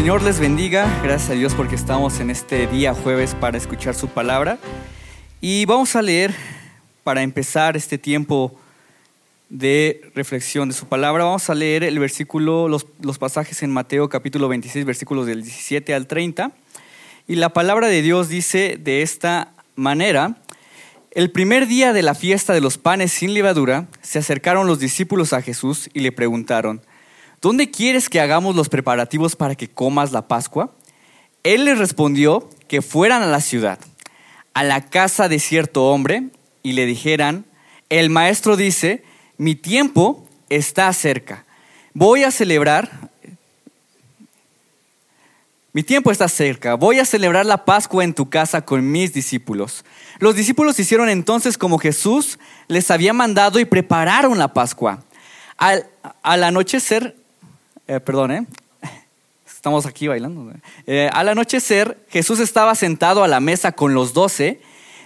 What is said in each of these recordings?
Señor les bendiga. Gracias a Dios porque estamos en este día jueves para escuchar su palabra. Y vamos a leer, para empezar este tiempo de reflexión de su palabra, vamos a leer el versículo, los, los pasajes en Mateo capítulo 26, versículos del 17 al 30. Y la palabra de Dios dice de esta manera, el primer día de la fiesta de los panes sin levadura, se acercaron los discípulos a Jesús y le preguntaron, ¿dónde quieres que hagamos los preparativos para que comas la Pascua? Él les respondió que fueran a la ciudad, a la casa de cierto hombre, y le dijeran, el maestro dice, mi tiempo está cerca, voy a celebrar, mi tiempo está cerca, voy a celebrar la Pascua en tu casa con mis discípulos. Los discípulos hicieron entonces como Jesús les había mandado y prepararon la Pascua. Al, al anochecer, eh, perdón, ¿eh? estamos aquí bailando. Eh, al anochecer, Jesús estaba sentado a la mesa con los doce.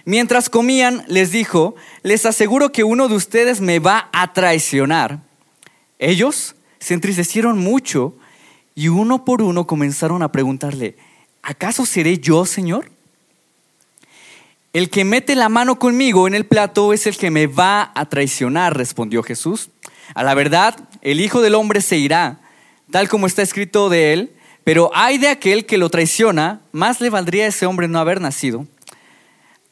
Mientras comían, les dijo, les aseguro que uno de ustedes me va a traicionar. Ellos se entristecieron mucho y uno por uno comenzaron a preguntarle, ¿acaso seré yo, Señor? El que mete la mano conmigo en el plato es el que me va a traicionar, respondió Jesús. A la verdad, el Hijo del Hombre se irá tal como está escrito de él, pero hay de aquel que lo traiciona, más le valdría a ese hombre no haber nacido.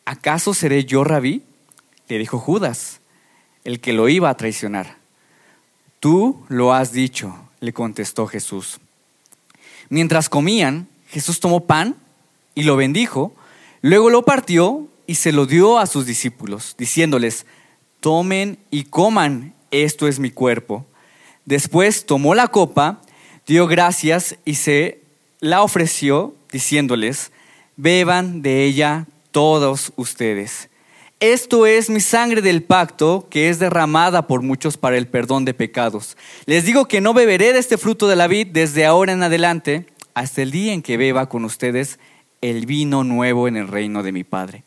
¿Acaso seré yo rabí? Le dijo Judas, el que lo iba a traicionar. Tú lo has dicho, le contestó Jesús. Mientras comían, Jesús tomó pan y lo bendijo, luego lo partió y se lo dio a sus discípulos, diciéndoles, tomen y coman, esto es mi cuerpo. Después tomó la copa, dio gracias y se la ofreció, diciéndoles, beban de ella todos ustedes. Esto es mi sangre del pacto que es derramada por muchos para el perdón de pecados. Les digo que no beberé de este fruto de la vid desde ahora en adelante hasta el día en que beba con ustedes el vino nuevo en el reino de mi Padre.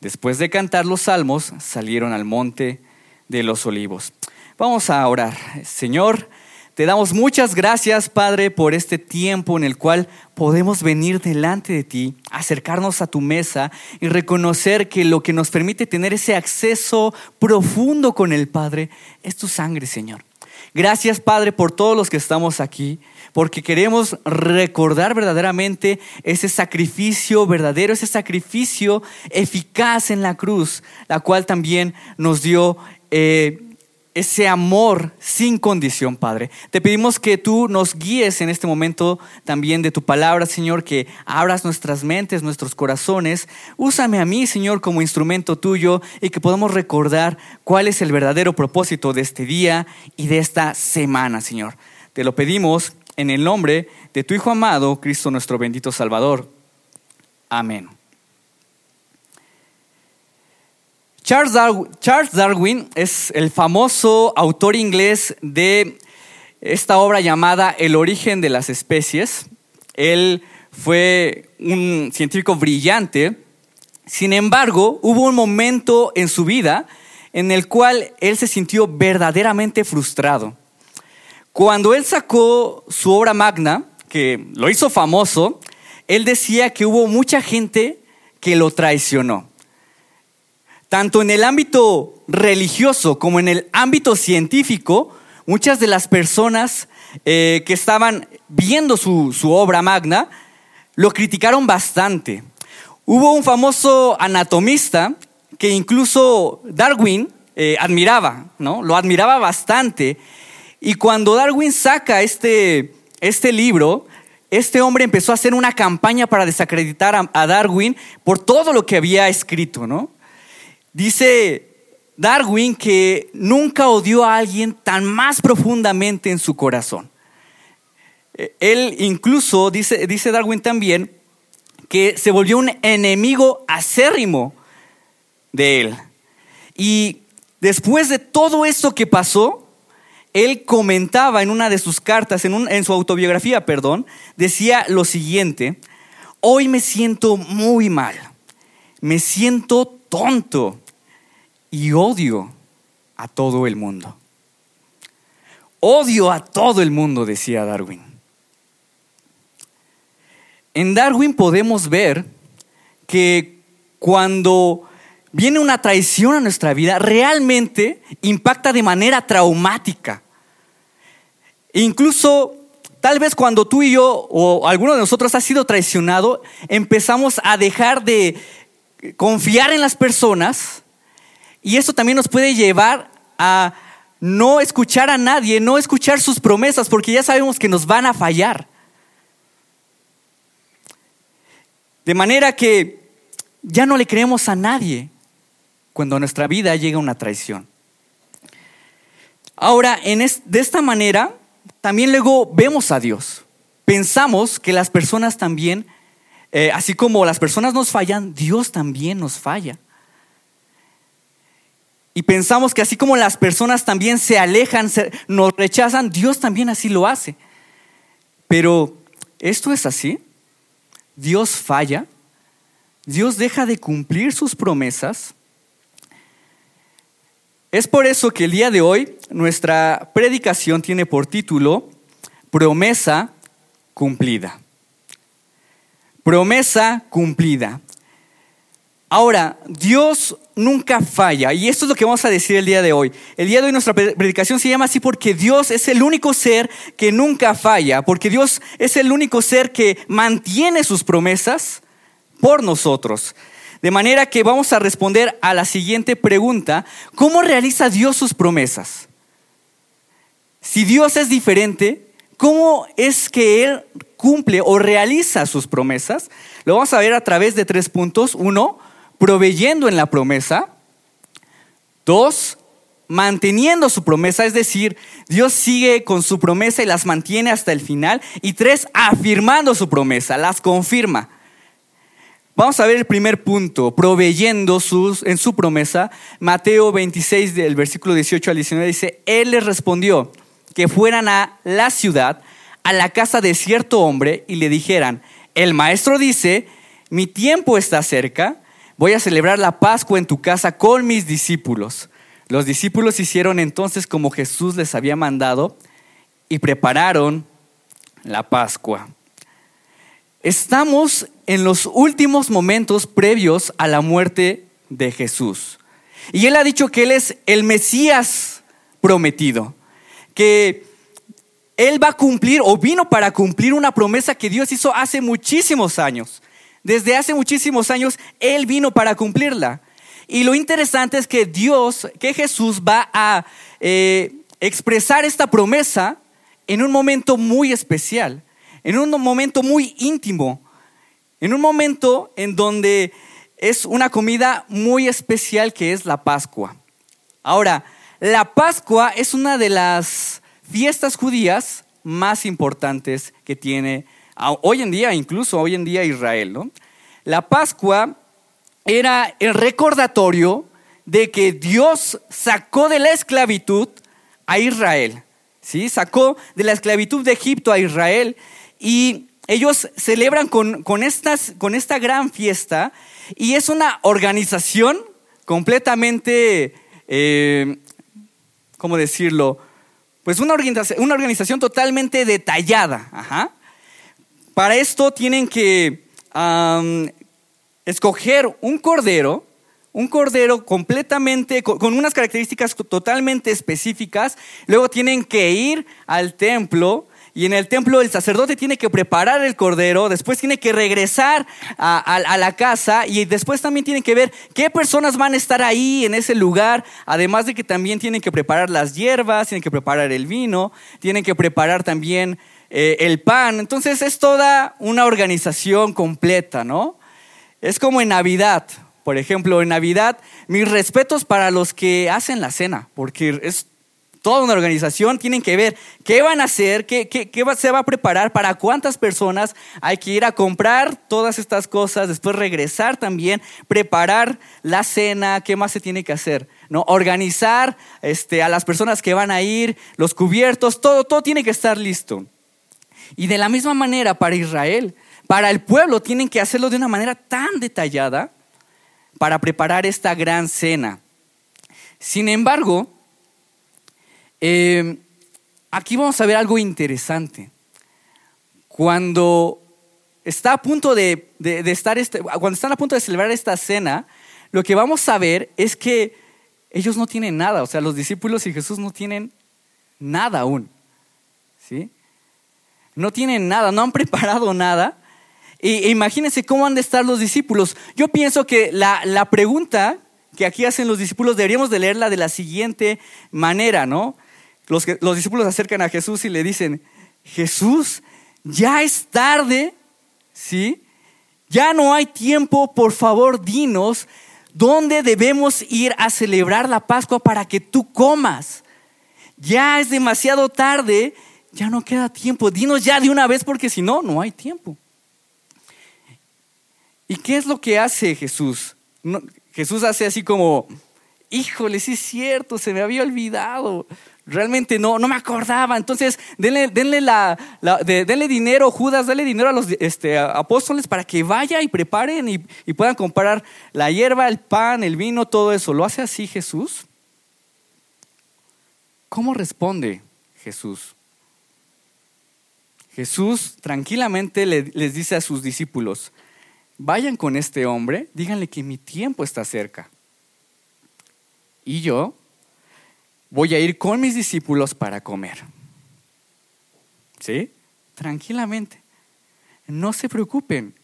Después de cantar los salmos, salieron al monte de los olivos. Vamos a orar. Señor, te damos muchas gracias, Padre, por este tiempo en el cual podemos venir delante de ti, acercarnos a tu mesa y reconocer que lo que nos permite tener ese acceso profundo con el Padre es tu sangre, Señor. Gracias, Padre, por todos los que estamos aquí, porque queremos recordar verdaderamente ese sacrificio verdadero, ese sacrificio eficaz en la cruz, la cual también nos dio... Eh, ese amor sin condición, Padre. Te pedimos que tú nos guíes en este momento también de tu palabra, Señor, que abras nuestras mentes, nuestros corazones. Úsame a mí, Señor, como instrumento tuyo y que podamos recordar cuál es el verdadero propósito de este día y de esta semana, Señor. Te lo pedimos en el nombre de tu Hijo amado, Cristo nuestro bendito Salvador. Amén. Charles Darwin, es el famoso autor inglés de esta obra llamada El origen de las especies. Él fue un científico brillante. Sin embargo, hubo un momento en su vida en el cual él se sintió verdaderamente frustrado. Cuando él sacó su obra magna, que lo hizo famoso, él decía que hubo mucha gente que lo traicionó tanto en el ámbito religioso como en el ámbito científico, muchas de las personas eh, que estaban viendo su, obra magna lo criticaron bastante. Hubo un famoso anatomista que incluso Darwin eh, admiraba, ¿no? Lo admiraba bastante. Y cuando Darwin saca este, este libro, este hombre empezó a hacer una campaña para desacreditar a, a Darwin por todo lo que había escrito, ¿no? Dice Darwin que nunca odió a alguien tan más profundamente en su corazón. Eh, él incluso, dice, dice Darwin también, que se volvió un enemigo acérrimo de él. Y después de todo esto que pasó, él comentaba en una de sus cartas, en, en, su autobiografía, perdón, decía lo siguiente, hoy me siento muy mal, me siento tonto y odio a todo el mundo. Odio a todo el mundo, decía Darwin. en Darwin podemos ver que cuando viene una traición a nuestra vida, realmente impacta de manera traumática. Incluso tal vez cuando tú y yo o alguno de nosotros ha sido traicionado, empezamos a dejar de confiar en las personas y eso también nos puede llevar a no escuchar a nadie, no escuchar sus promesas, porque ya sabemos que nos van a fallar. De manera que ya no le creemos a nadie cuando nuestra vida llega una traición. Ahora, de esta manera, también luego vemos a Dios. Pensamos que las personas también, eh, así como las personas nos fallan, Dios también nos falla. Y pensamos que así como las personas también se alejan, nos rechazan, Dios también así lo hace. Pero, ¿esto es así? ¿Dios falla? ¿Dios deja de cumplir sus promesas? Es por eso que el día de hoy nuestra predicación tiene por título Promesa cumplida. Promesa cumplida. Ahora, Dios nunca falla, y esto es lo que vamos a decir el día de hoy. El día de hoy nuestra predicación se llama así porque Dios es el único ser que nunca falla, porque Dios es el único ser que mantiene sus promesas por nosotros. De manera que vamos a responder a la siguiente pregunta, ¿cómo realiza Dios sus promesas? Si Dios es diferente, ¿cómo es que Él cumple o realiza sus promesas? Lo vamos a ver a través de tres puntos. Uno, proveyendo en la promesa. Dos, manteniendo su promesa, es decir, Dios sigue con su promesa y las mantiene hasta el final. Y tres, afirmando su promesa, las confirma. Vamos a ver el primer punto, proveyendo sus, en su promesa. Mateo 26, del versículo 18 al 19, dice, Él les respondió que fueran a la ciudad, a la casa de cierto hombre, y le dijeran, el maestro dice, mi tiempo está cerca voy a celebrar la Pascua en tu casa con mis discípulos. Los discípulos hicieron entonces como Jesús les había mandado y prepararon la Pascua. Estamos en los últimos momentos previos a la muerte de Jesús. Y Él ha dicho que Él es el Mesías prometido, que Él va a cumplir o vino para cumplir una promesa que Dios hizo hace muchísimos años. Desde hace muchísimos años Él vino para cumplirla. Y lo interesante es que Dios, que Jesús va a eh, expresar esta promesa en un momento muy especial, en un momento muy íntimo, en un momento en donde es una comida muy especial que es la Pascua. Ahora, la Pascua es una de las fiestas judías más importantes que tiene hoy en día, incluso hoy en día Israel. ¿no? La Pascua era el recordatorio de que Dios sacó de la esclavitud a Israel. ¿sí? Sacó de la esclavitud de Egipto a Israel y ellos celebran con, con, estas, con esta gran fiesta y es una organización completamente, eh, ¿cómo decirlo? Pues una organización, una organización totalmente detallada. Ajá. Para esto tienen que escoger un cordero, un cordero completamente, con, unas características totalmente específicas. Luego tienen que ir al templo y en el templo el sacerdote tiene que preparar el cordero, después tiene que regresar a, la casa y después también tienen que ver qué personas van a estar ahí en ese lugar, además de que también tienen que preparar las hierbas, tienen que preparar el vino, tienen que preparar también eh, el pan. Entonces es toda una organización completa, ¿no? Es como en Navidad. Por ejemplo, en Navidad, mis respetos para los que hacen la cena, porque es toda una organización, tienen que ver qué van a hacer, qué, qué, se va a preparar, para cuántas personas hay que ir a comprar todas estas cosas, después regresar también, preparar la cena, qué más se tiene que hacer, ¿no? Organizar este, a las personas que van a ir, los cubiertos, todo, todo tiene que estar listo. Y de la misma manera para Israel, para el pueblo, tienen que hacerlo de una manera tan detallada para preparar esta gran cena. Sin embargo, eh, aquí vamos a ver algo interesante. Cuando está a punto de, estar, este, cuando están a punto de celebrar esta cena, lo que vamos a ver es que ellos no tienen nada, o sea, los discípulos y Jesús no tienen nada aún. ¿Sí? No tienen nada, no han preparado nada. E imagínense cómo han de estar los discípulos. Yo pienso que la, la pregunta que aquí hacen los discípulos deberíamos de leerla de la siguiente manera, ¿no? Los, los discípulos se acercan a Jesús y le dicen, Jesús, ya es tarde, ¿sí? Ya no hay tiempo, por favor, dinos dónde debemos ir a celebrar la Pascua para que tú comas. Ya es demasiado tarde, ya no queda tiempo. Dinos ya de una vez porque si no, no hay tiempo. ¿Y qué es lo que hace Jesús? Jesús hace así como, híjole, sí es cierto, se me había olvidado. Realmente no, no me acordaba. Entonces, denle, denle, la, denle dinero, Judas, denle dinero a los este, apóstoles para que vaya y preparen y, y puedan comprar la hierba, el pan, el vino, todo eso. ¿Lo hace así Jesús? ¿Cómo responde Jesús? Jesús tranquilamente les dice a sus discípulos, vayan con este hombre, díganle que mi tiempo está cerca. Y yo voy a ir con mis discípulos para comer. ¿Sí? Tranquilamente. No se preocupen.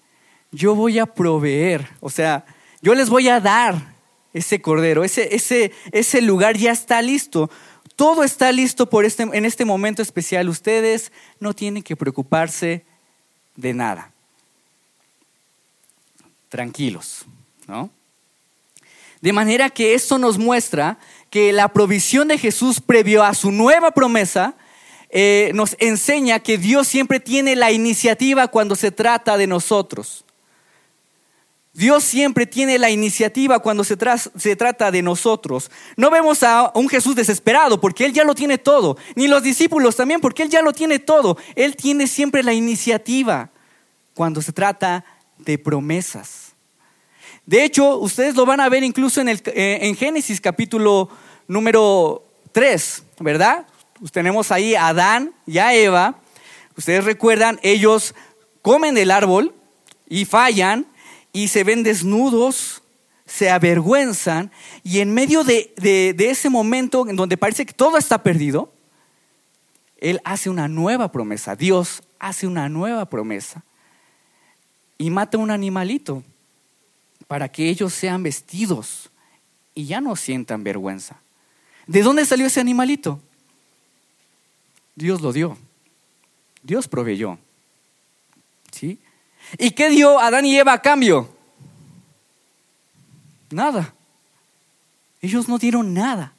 Yo voy a proveer. O sea, yo les voy a dar ese cordero. Ese, ese, ese lugar ya está listo. Todo está listo por este, en este momento especial. Ustedes no tienen que preocuparse de nada tranquilos, ¿no? De manera que esto nos muestra que la provisión de Jesús previo a su nueva promesa eh, nos enseña que Dios siempre tiene la iniciativa cuando se trata de nosotros. Dios siempre tiene la iniciativa cuando se, se, trata de nosotros. No vemos a un Jesús desesperado porque Él ya lo tiene todo, ni los discípulos también porque Él ya lo tiene todo. Él tiene siempre la iniciativa cuando se trata de promesas. De hecho, ustedes lo van a ver incluso en, el, eh, en Génesis capítulo número 3, ¿verdad? Pues tenemos ahí a Adán y a Eva. Ustedes recuerdan, ellos comen del árbol y fallan y se ven desnudos, se avergüenzan y en medio de, de ese momento en donde parece que todo está perdido, Él hace una nueva promesa, Dios hace una nueva promesa y mata un animalito para que ellos sean vestidos y ya no sientan vergüenza. ¿De dónde salió ese animalito? Dios lo dio. Dios proveyó. ¿Sí? ¿Y qué dio Adán y Eva a cambio? Nada. Ellos no dieron nada.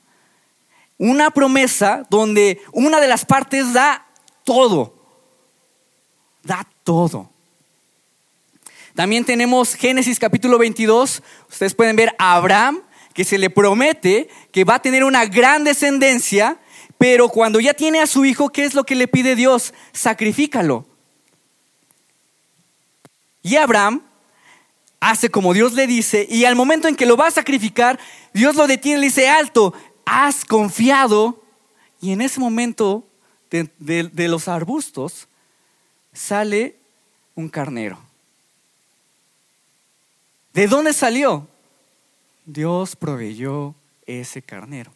Una promesa donde una de las partes da todo. Da todo. También tenemos Génesis capítulo 22. Ustedes pueden ver a Abraham que se le promete que va a tener una gran descendencia, pero cuando ya tiene a su hijo, ¿qué es lo que le pide Dios? Sacrifícalo. Y Abraham hace como Dios le dice, y al momento en que lo va a sacrificar, Dios lo detiene y le dice, alto, has confiado. Y en ese momento de, de los arbustos sale un carnero. ¿De dónde salió? Dios proveyó ese carnero.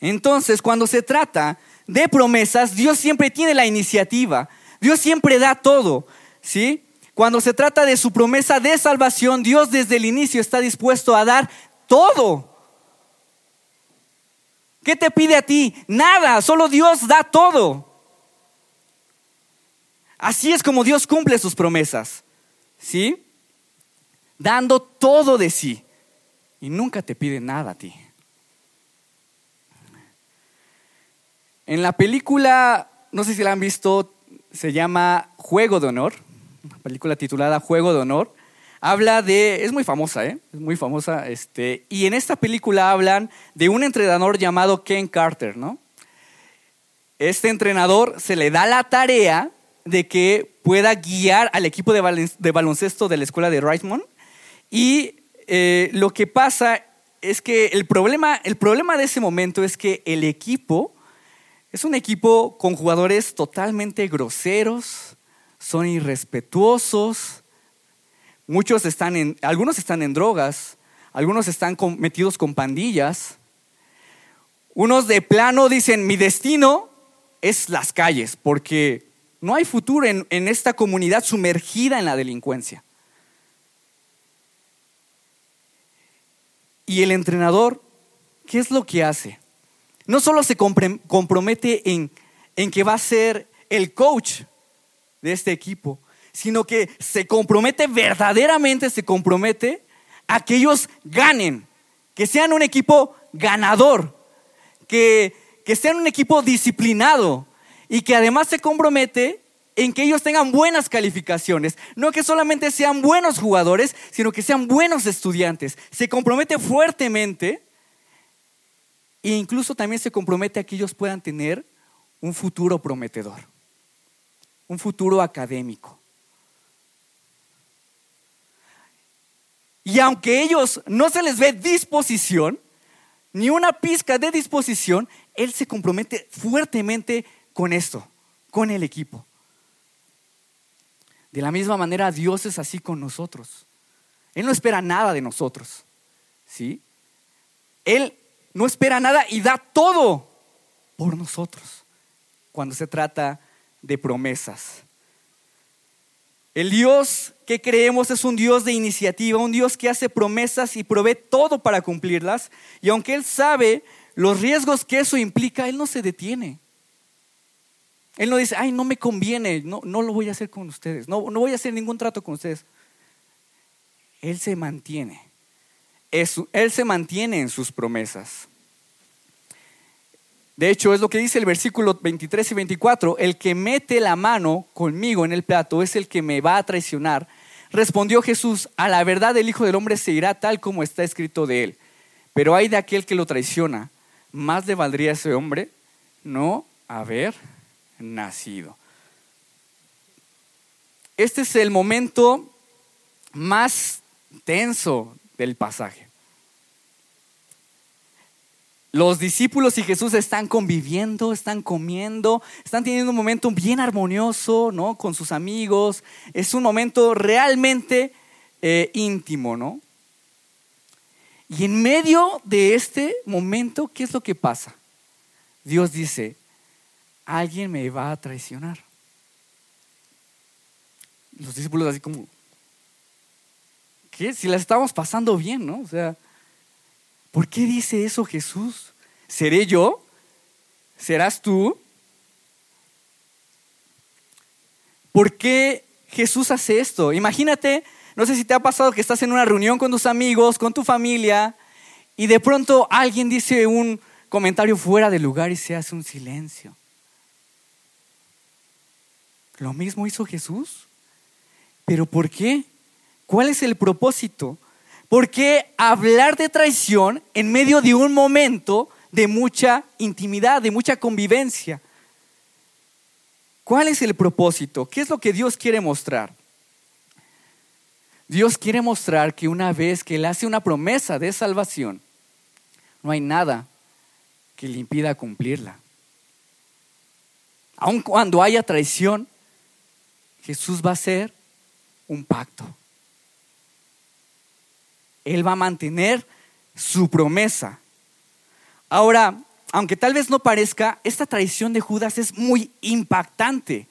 Entonces, cuando se trata de promesas, Dios siempre tiene la iniciativa. Dios siempre da todo, ¿sí? Cuando se trata de su promesa de salvación, Dios desde el inicio está dispuesto a dar todo. ¿Qué te pide a ti? Nada, solo Dios da todo. Así es como Dios cumple sus promesas. ¿sí? Dando todo de sí y nunca te pide nada a ti. En la película, no sé si la han visto, se llama Juego de Honor, una película titulada Juego de Honor. Habla de, es muy famosa, ¿eh? es muy famosa, este, y en esta película hablan de un entrenador llamado Ken Carter, ¿no? Este entrenador se le da la tarea de que pueda guiar al equipo de, baloncesto de la escuela de Richmond. Y eh, lo que pasa es que el problema, el problema de ese momento es que el equipo es un equipo con jugadores totalmente groseros, son irrespetuosos, muchos están en, algunos están en drogas, algunos están metidos con pandillas, unos de plano dicen, mi destino es las calles, porque no hay futuro en, en esta comunidad sumergida en la delincuencia. Y el entrenador, ¿qué es lo que hace? No solo se compromete en, en que va a ser el coach de este equipo, sino que se compromete verdaderamente, se compromete a que ellos ganen, que sean un equipo ganador, que, que sean un equipo disciplinado y que además se compromete en que ellos tengan buenas calificaciones, no que solamente sean buenos jugadores, sino que sean buenos estudiantes. Se compromete fuertemente e incluso también se compromete a que ellos puedan tener un futuro prometedor, un futuro académico. Y aunque ellos no se les ve disposición, ni una pizca de disposición, Él se compromete fuertemente con esto, con el equipo. De la misma manera, Dios es así con nosotros. Él no espera nada de nosotros. ¿Sí? Él no espera nada y da todo por nosotros cuando se trata de promesas. El Dios que creemos es un Dios de iniciativa, un Dios que hace promesas y provee todo para cumplirlas. Y aunque Él sabe los riesgos que eso implica, Él no se detiene. Él no dice, ay, no me conviene, no, no lo voy a hacer con ustedes, no, no voy a hacer ningún trato con ustedes. Él se mantiene. él se mantiene en sus promesas. De hecho, es lo que dice el versículo 23 y 24, el que mete la mano conmigo en el plato es el que me va a traicionar. Respondió Jesús, a la verdad el Hijo del Hombre se irá tal como está escrito de él. Pero hay de aquel que lo traiciona, más le valdría ese hombre no haber nacido. Este es el momento más tenso del pasaje. Los discípulos y Jesús están conviviendo, están comiendo, están teniendo un momento bien armonioso, ¿no? Con sus amigos. Es un momento realmente eh, íntimo, ¿no? Y en medio de este momento, ¿qué es lo que pasa? Dios dice, alguien me va a traicionar. Los discípulos así como, ¿qué? Si la estamos pasando bien, ¿no? O sea, ¿por qué dice eso Jesús? ¿Seré yo? ¿Serás tú? ¿Por qué Jesús hace esto? Imagínate, no sé si te ha pasado que estás en una reunión con tus amigos, con tu familia, y de pronto alguien dice un comentario fuera de lugar y se hace un silencio. Lo mismo hizo Jesús. ¿Pero por qué? ¿Cuál es el propósito? ¿Por qué hablar de traición en medio de un momento de mucha intimidad, de mucha convivencia? ¿Cuál es el propósito? ¿Qué es lo que Dios quiere mostrar? Dios quiere mostrar que una vez que Él hace una promesa de salvación, no hay nada que le impida cumplirla. Aun cuando haya traición, Jesús va a hacer un pacto. Él va a mantener su promesa. Ahora, aunque tal vez no parezca, esta traición de Judas es muy impactante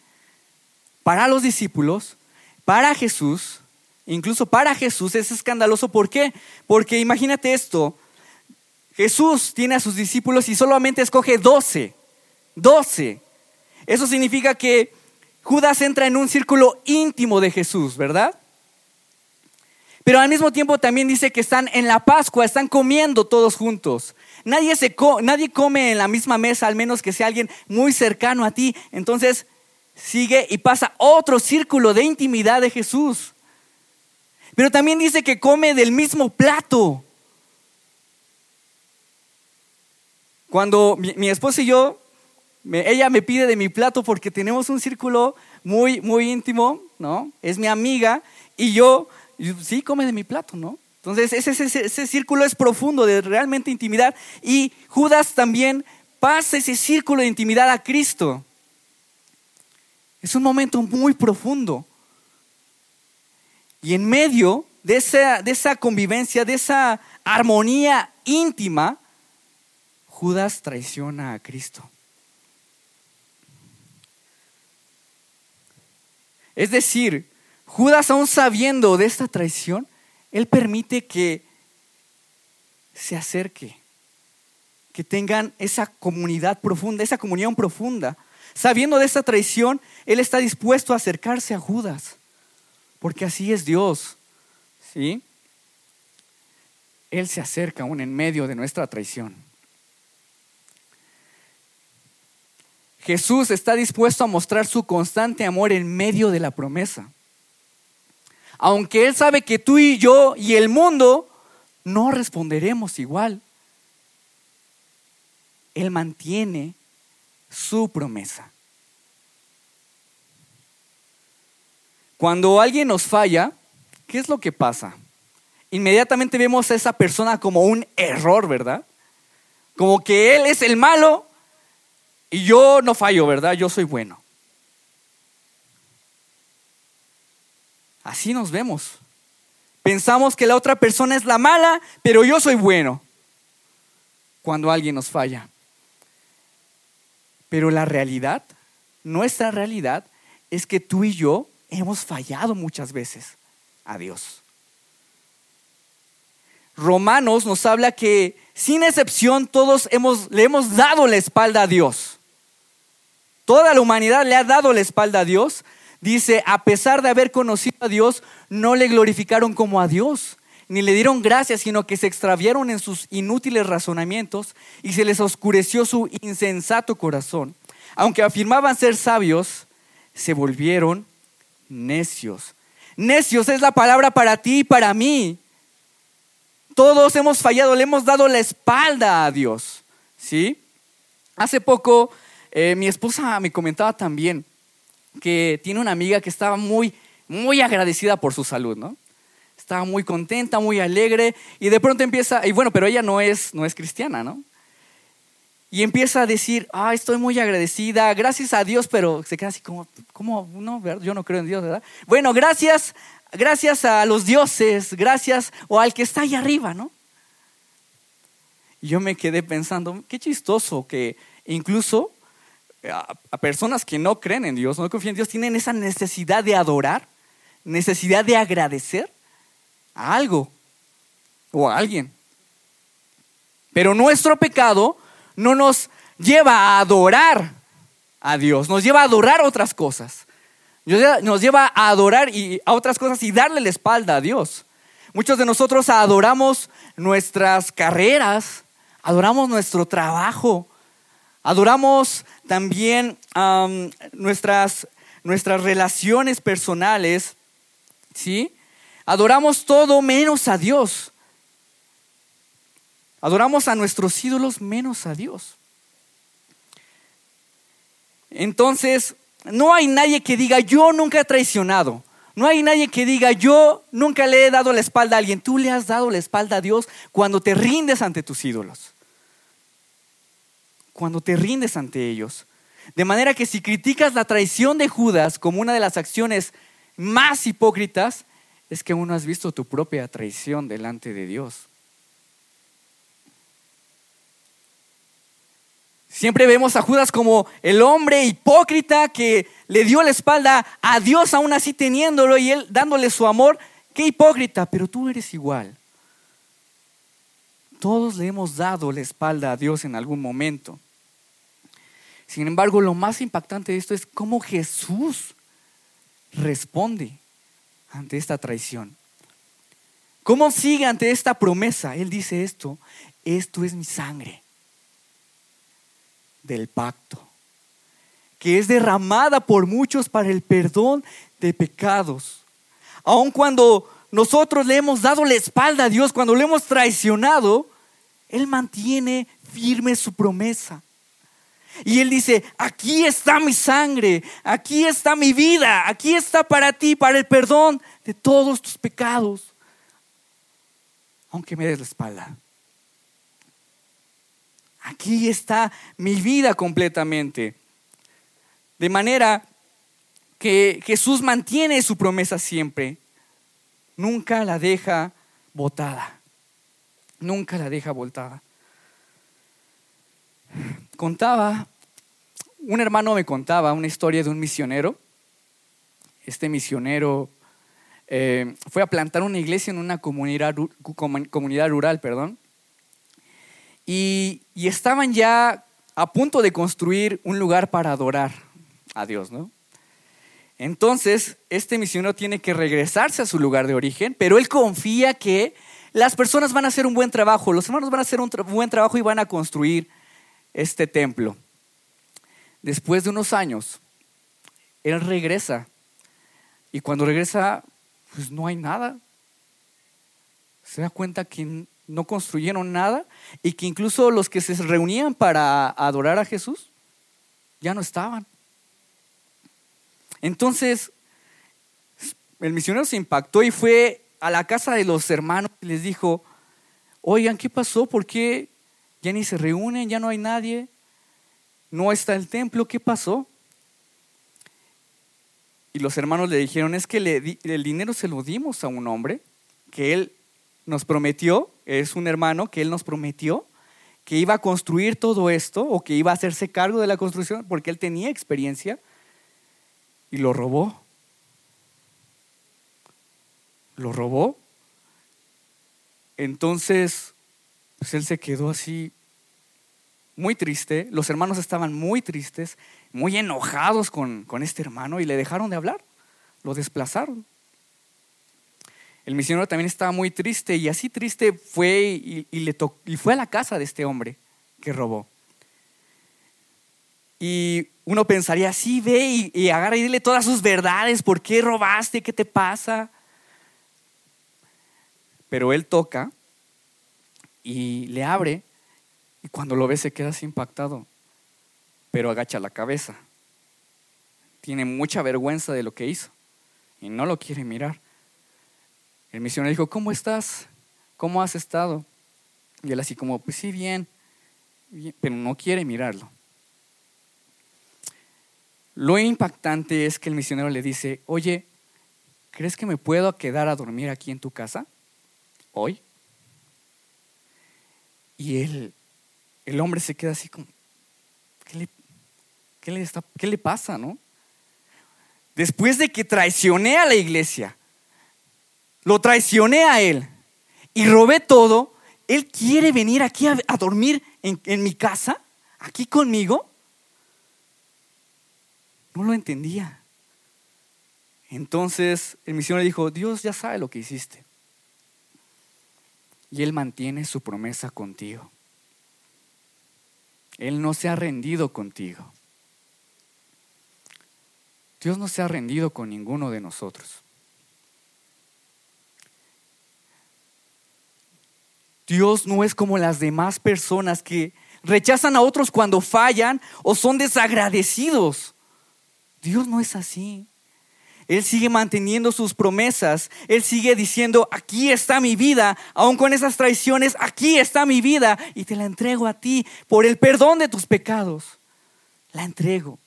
para los discípulos, para Jesús, incluso para Jesús es escandaloso. ¿Por qué? Porque imagínate esto, Jesús tiene a sus discípulos y solamente escoge doce, doce. Eso significa que Judas entra en un círculo íntimo de Jesús, ¿verdad? Pero al mismo tiempo también dice que están en la Pascua, están comiendo todos juntos. Nadie, se nadie come en la misma mesa, al menos que sea alguien muy cercano a ti. Entonces sigue y pasa otro círculo de intimidad de Jesús. Pero también dice que come del mismo plato. Cuando mi, mi esposa y yo ella me pide de mi plato porque tenemos un círculo muy, muy íntimo, ¿no? Es mi amiga y yo, sí, come de mi plato, ¿no? Entonces, ese, ese, círculo es profundo, de realmente intimidad. Y Judas también pasa ese círculo de intimidad a Cristo. Es un momento muy profundo. Y en medio de esa, de esa convivencia, de esa armonía íntima, Judas traiciona a Cristo. Es decir, Judas aún sabiendo de esta traición, él permite que se acerque, que tengan esa comunidad profunda, esa comunión profunda. Sabiendo de esta traición, él está dispuesto a acercarse a Judas, porque así es Dios. ¿Sí? Él se acerca aún en medio de nuestra traición. Jesús está dispuesto a mostrar su constante amor en medio de la promesa. Aunque Él sabe que tú y yo y el mundo no responderemos igual. Él mantiene su promesa. Cuando alguien nos falla, ¿qué es lo que pasa? Inmediatamente vemos a esa persona como un error, ¿verdad? Como que Él es el malo y yo no fallo, ¿verdad? Yo soy bueno. Así nos vemos. Pensamos que la otra persona es la mala, pero yo soy bueno. Cuando alguien nos falla. Pero la realidad, nuestra realidad, es que tú y yo hemos fallado muchas veces a Dios. Romanos nos habla que sin excepción todos hemos, le hemos dado la espalda a Dios. Toda la humanidad le ha dado la espalda a Dios. Dice, a pesar de haber conocido a Dios, no le glorificaron como a Dios, ni le dieron gracias, sino que se extraviaron en sus inútiles razonamientos y se les oscureció su insensato corazón. Aunque afirmaban ser sabios, se volvieron necios. Necios es la palabra para ti y para mí. Todos hemos fallado, le hemos dado la espalda a Dios. ¿Sí? Hace poco eh, mi esposa me comentaba también que tiene una amiga que estaba muy, muy agradecida por su salud, ¿no? Estaba muy contenta, muy alegre y de pronto empieza, y bueno, pero ella no es, no es cristiana, ¿no? Y empieza a decir, ah, estoy muy agradecida, gracias a Dios, pero se queda así como, ¿cómo? No, yo no creo en Dios, ¿verdad? Bueno, gracias gracias a los dioses, gracias o al que está ahí arriba, ¿no? Y yo me quedé pensando, qué chistoso que incluso eh, a, personas que no creen en Dios, no confían en Dios, tienen esa necesidad de adorar, necesidad de agradecer a algo o a alguien. Pero nuestro pecado no nos lleva a adorar a Dios, nos lleva a adorar otras cosas nos lleva a adorar y a otras cosas y darle la espalda a Dios. Muchos de nosotros adoramos nuestras carreras, adoramos nuestro trabajo, adoramos también nuestras, nuestras relaciones personales, ¿sí? Adoramos todo menos a Dios. Adoramos a nuestros ídolos menos a Dios. Entonces, no hay nadie que diga, yo nunca he traicionado. No hay nadie que diga, yo nunca le he dado la espalda a alguien. Tú le has dado la espalda a Dios cuando te rindes ante tus ídolos. Cuando te rindes ante ellos. De manera que si criticas la traición de Judas como una de las acciones más hipócritas, es que aún no has visto tu propia traición delante de Dios. Siempre vemos a Judas como el hombre hipócrita que le dio la espalda a Dios aún así teniéndolo y él dándole su amor. Qué hipócrita, pero tú eres igual. Todos le hemos dado la espalda a Dios en algún momento. Sin embargo, lo más impactante de esto es cómo Jesús responde ante esta traición. ¿Cómo sigue ante esta promesa? Él dice esto, esto es mi sangre del pacto, que es derramada por muchos para el perdón de pecados. Aun cuando nosotros le hemos dado la espalda a Dios, cuando le hemos traicionado, Él mantiene firme su promesa. Y Él dice, aquí está mi sangre, aquí está mi vida, aquí está para ti, para el perdón de todos tus pecados, aunque me des la espalda. Aquí está mi vida completamente. De manera que Jesús mantiene su promesa siempre. Nunca la deja botada. Nunca la deja voltada. Contaba, un hermano me contaba una historia de un misionero. Este misionero eh, fue a plantar una iglesia en una comunidad, comunidad rural, perdón. Y, estaban ya a punto de construir un lugar para adorar a Dios, ¿no? Entonces, este misionero tiene que regresarse a su lugar de origen, pero él confía que las personas van a hacer un buen trabajo, los hermanos van a hacer un buen trabajo y van a construir este templo. Después de unos años, él regresa y cuando regresa, pues no hay nada. Se da cuenta que no construyeron nada y que incluso los que se reunían para adorar a Jesús ya no estaban. Entonces, el misionero se impactó y fue a la casa de los hermanos y les dijo, oigan, ¿qué pasó? ¿Por qué ya ni se reúnen? ¿Ya no hay nadie? ¿No está el templo? ¿Qué pasó? Y los hermanos le dijeron, es que el dinero se lo dimos a un hombre que él nos prometió, es un hermano que él nos prometió que iba a construir todo esto o que iba a hacerse cargo de la construcción porque él tenía experiencia y lo robó. Lo robó. Entonces, pues él se quedó así muy triste. Los hermanos estaban muy tristes, muy enojados con, con este hermano y le dejaron de hablar. Lo desplazaron. El misionero también estaba muy triste y así triste fue y, fue a la casa de este hombre que robó. Y uno pensaría, sí, ve y, y, agarra y dile todas sus verdades, ¿por qué robaste? ¿Qué te pasa? Pero él toca y le abre y cuando lo ve se queda así impactado, pero agacha la cabeza. Tiene mucha vergüenza de lo que hizo y no lo quiere mirar. El misionero dijo, ¿cómo estás? ¿Cómo has estado? Y él así como, pues sí, bien, pero no quiere mirarlo. Lo impactante es que el misionero le dice, oye, ¿crees que me puedo quedar a dormir aquí en tu casa hoy? Y él, el hombre se queda así como, ¿qué le, qué le, está, qué le pasa, no? Después de que traicioné a la iglesia, lo traicioné a él y robé todo, él quiere venir aquí a, dormir en, en mi casa, aquí conmigo. No lo entendía. Entonces el misionero dijo, Dios ya sabe lo que hiciste. Y Él mantiene su promesa contigo. Él no se ha rendido contigo. Dios no se ha rendido con ninguno de nosotros. Dios no es como las demás personas que rechazan a otros cuando fallan o son desagradecidos. Dios no es así. Él sigue manteniendo sus promesas. Él sigue diciendo, aquí está mi vida, aun con esas traiciones, aquí está mi vida y te la entrego a ti por el perdón de tus pecados. La entrego.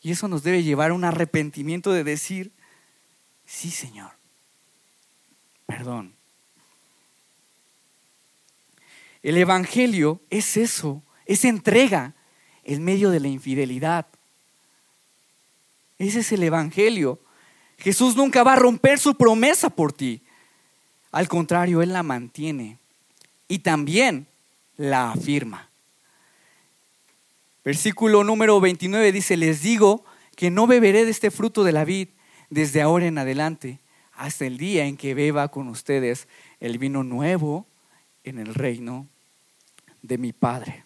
Y eso nos debe llevar a un arrepentimiento de decir, sí Señor, perdón. El Evangelio es eso, es entrega en medio de la infidelidad. Ese es el Evangelio. Jesús nunca va a romper su promesa por ti. Al contrario, Él la mantiene y también la afirma. Versículo número 29 dice, les digo que no beberé de este fruto de la vid desde ahora en adelante, hasta el día en que beba con ustedes el vino nuevo en el reino de mi Padre.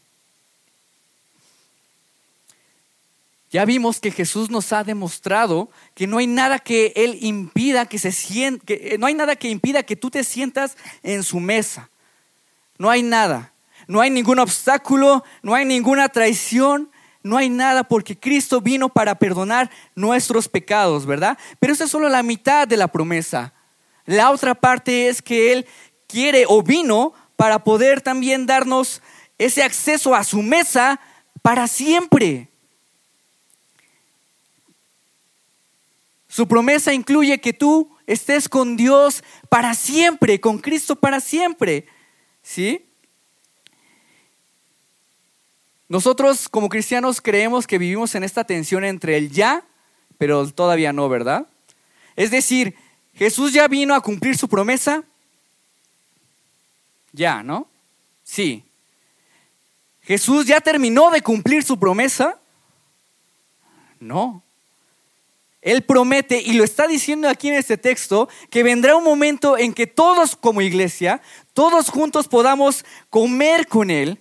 Ya vimos que Jesús nos ha demostrado que no hay nada que él impida que se siente, que, eh, no hay nada que impida que tú te sientas en su mesa. No hay nada. No hay ningún obstáculo, no hay ninguna traición, no hay nada porque Cristo vino para perdonar nuestros pecados, ¿verdad? Pero esa es solo la mitad de la promesa. La otra parte es que Él quiere o vino para poder también darnos ese acceso a su mesa para siempre. Su promesa incluye que tú estés con Dios para siempre, con Cristo para siempre. ¿Sí? Nosotros como cristianos creemos que vivimos en esta tensión entre el ya, pero todavía no, ¿verdad? Es decir, Jesús ya vino a cumplir su promesa. Ya, ¿no? Sí. Jesús ya terminó de cumplir su promesa. No. Él promete, y lo está diciendo aquí en este texto, que vendrá un momento en que todos como iglesia, todos juntos podamos comer con Él,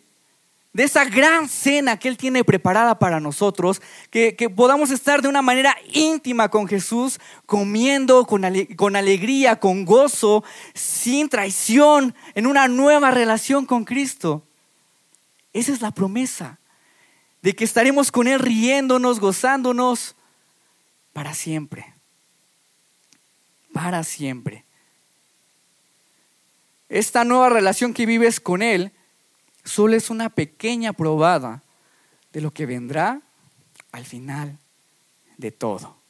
de esa gran cena que Él tiene preparada para nosotros, que, podamos estar de una manera íntima con Jesús, comiendo con, con alegría, con gozo, sin traición, en una nueva relación con Cristo. Esa es la promesa, de que estaremos con Él riéndonos, gozándonos para siempre. Para siempre. Esta nueva relación que vives con Él solo es una pequeña probada de lo que vendrá al final de todo.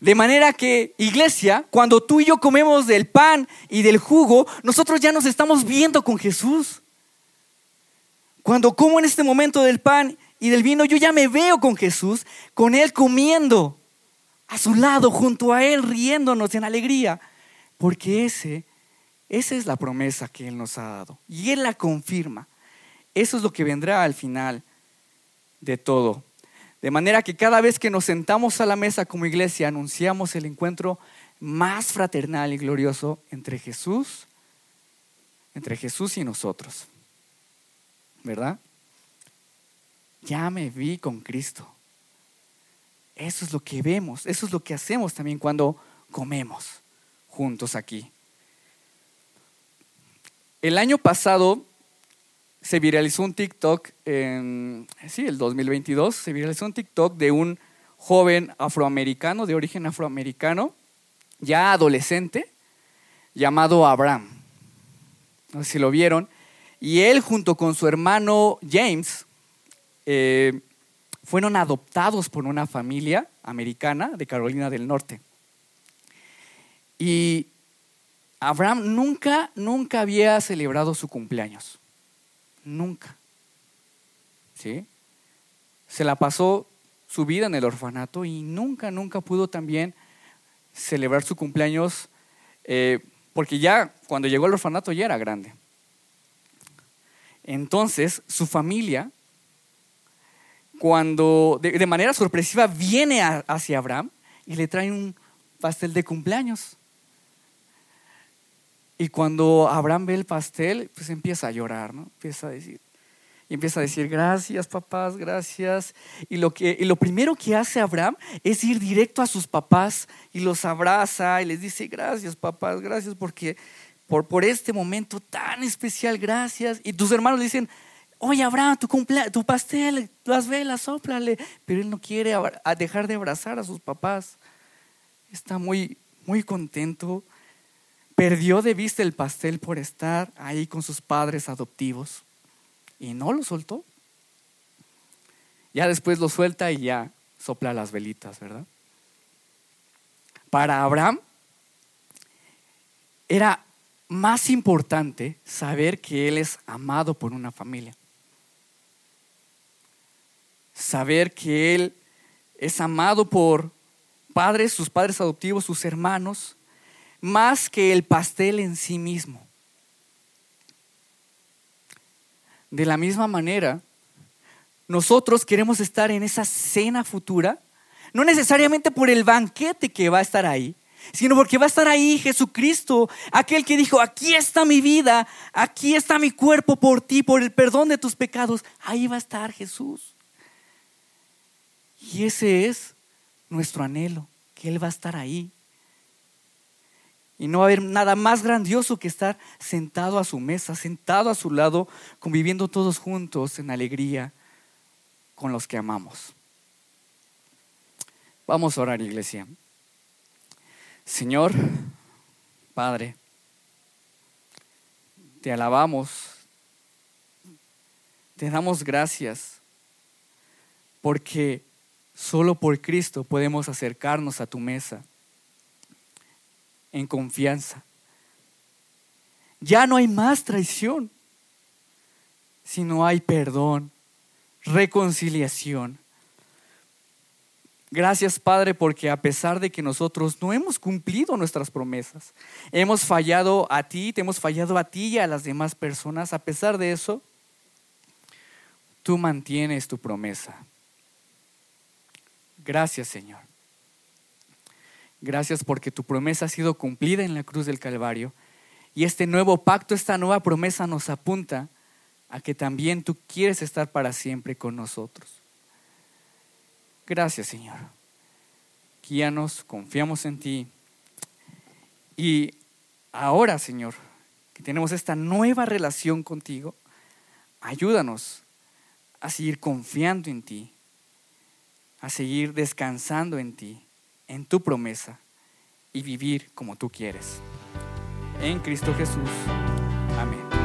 De manera que, iglesia, cuando tú y yo comemos del pan y del jugo, nosotros ya nos estamos viendo con Jesús. Cuando como en este momento del pan y del vino, yo ya me veo con Jesús, con Él comiendo, a su lado, junto a Él, riéndonos en alegría, porque ese, esa es la promesa que Él nos ha dado. Y Él la confirma. Eso es lo que vendrá al final de todo. De manera que cada vez que nos sentamos a la mesa como iglesia, anunciamos el encuentro más fraternal y glorioso entre Jesús, entre Jesús y nosotros. ¿Verdad? ya me vi con Cristo. Eso es lo que vemos, eso es lo que hacemos también cuando comemos juntos aquí. El año pasado se viralizó un TikTok, en, sí, el 2022, se viralizó un TikTok de un joven afroamericano, de origen afroamericano, ya adolescente, llamado Abraham. No sé si lo vieron. Y él junto con su hermano James, eh, fueron adoptados por una familia americana de Carolina del Norte. Y Abraham nunca, nunca había celebrado su cumpleaños. Nunca. ¿Sí? Se la pasó su vida en el orfanato y nunca, nunca pudo también celebrar su cumpleaños eh, porque ya cuando llegó al orfanato ya era grande. Entonces su familia cuando de, manera sorpresiva viene hacia Abraham y le trae un pastel de cumpleaños. Y cuando Abraham ve el pastel, pues empieza a llorar, ¿no? Empieza a decir, y empieza a decir, gracias papás, gracias. Y lo, que, y lo primero que hace Abraham es ir directo a sus papás y los abraza y les dice, gracias papás, gracias porque por, por este momento tan especial, gracias. Y tus hermanos le dicen, oye Abraham, tu, tu pastel, las velas, soplale. Pero él no quiere dejar de abrazar a sus papás. Está muy, muy contento. Perdió de vista el pastel por estar ahí con sus padres adoptivos. Y no lo soltó. Ya después lo suelta y ya sopla las velitas, ¿verdad? Para Abraham era más importante saber que él es amado por una familia saber que Él es amado por padres, sus padres adoptivos, sus hermanos, más que el pastel en sí mismo. De la misma manera, nosotros queremos estar en esa cena futura, no necesariamente por el banquete que va a estar ahí, sino porque va a estar ahí Jesucristo, aquel que dijo, aquí está mi vida, aquí está mi cuerpo por ti, por el perdón de tus pecados, ahí va a estar Jesús. Y ese es nuestro anhelo, que Él va a estar ahí. Y no va a haber nada más grandioso que estar sentado a su mesa, sentado a su lado, conviviendo todos juntos en alegría con los que amamos. Vamos a orar, iglesia. Señor, Padre, te alabamos, te damos gracias porque Solo por Cristo podemos acercarnos a tu mesa en confianza. Ya no hay más traición, sino hay perdón, reconciliación. Gracias Padre porque a pesar de que nosotros no hemos cumplido nuestras promesas, hemos fallado a ti, te hemos fallado a ti y a las demás personas, a pesar de eso, tú mantienes tu promesa. Gracias Señor. Gracias porque tu promesa ha sido cumplida en la cruz del Calvario y este nuevo pacto, esta nueva promesa nos apunta a que también tú quieres estar para siempre con nosotros. Gracias Señor. Guíanos, confiamos en ti. Y ahora Señor, que tenemos esta nueva relación contigo, ayúdanos a seguir confiando en ti, a seguir descansando en ti en tu promesa y vivir como tú quieres. En Cristo Jesús. Amén.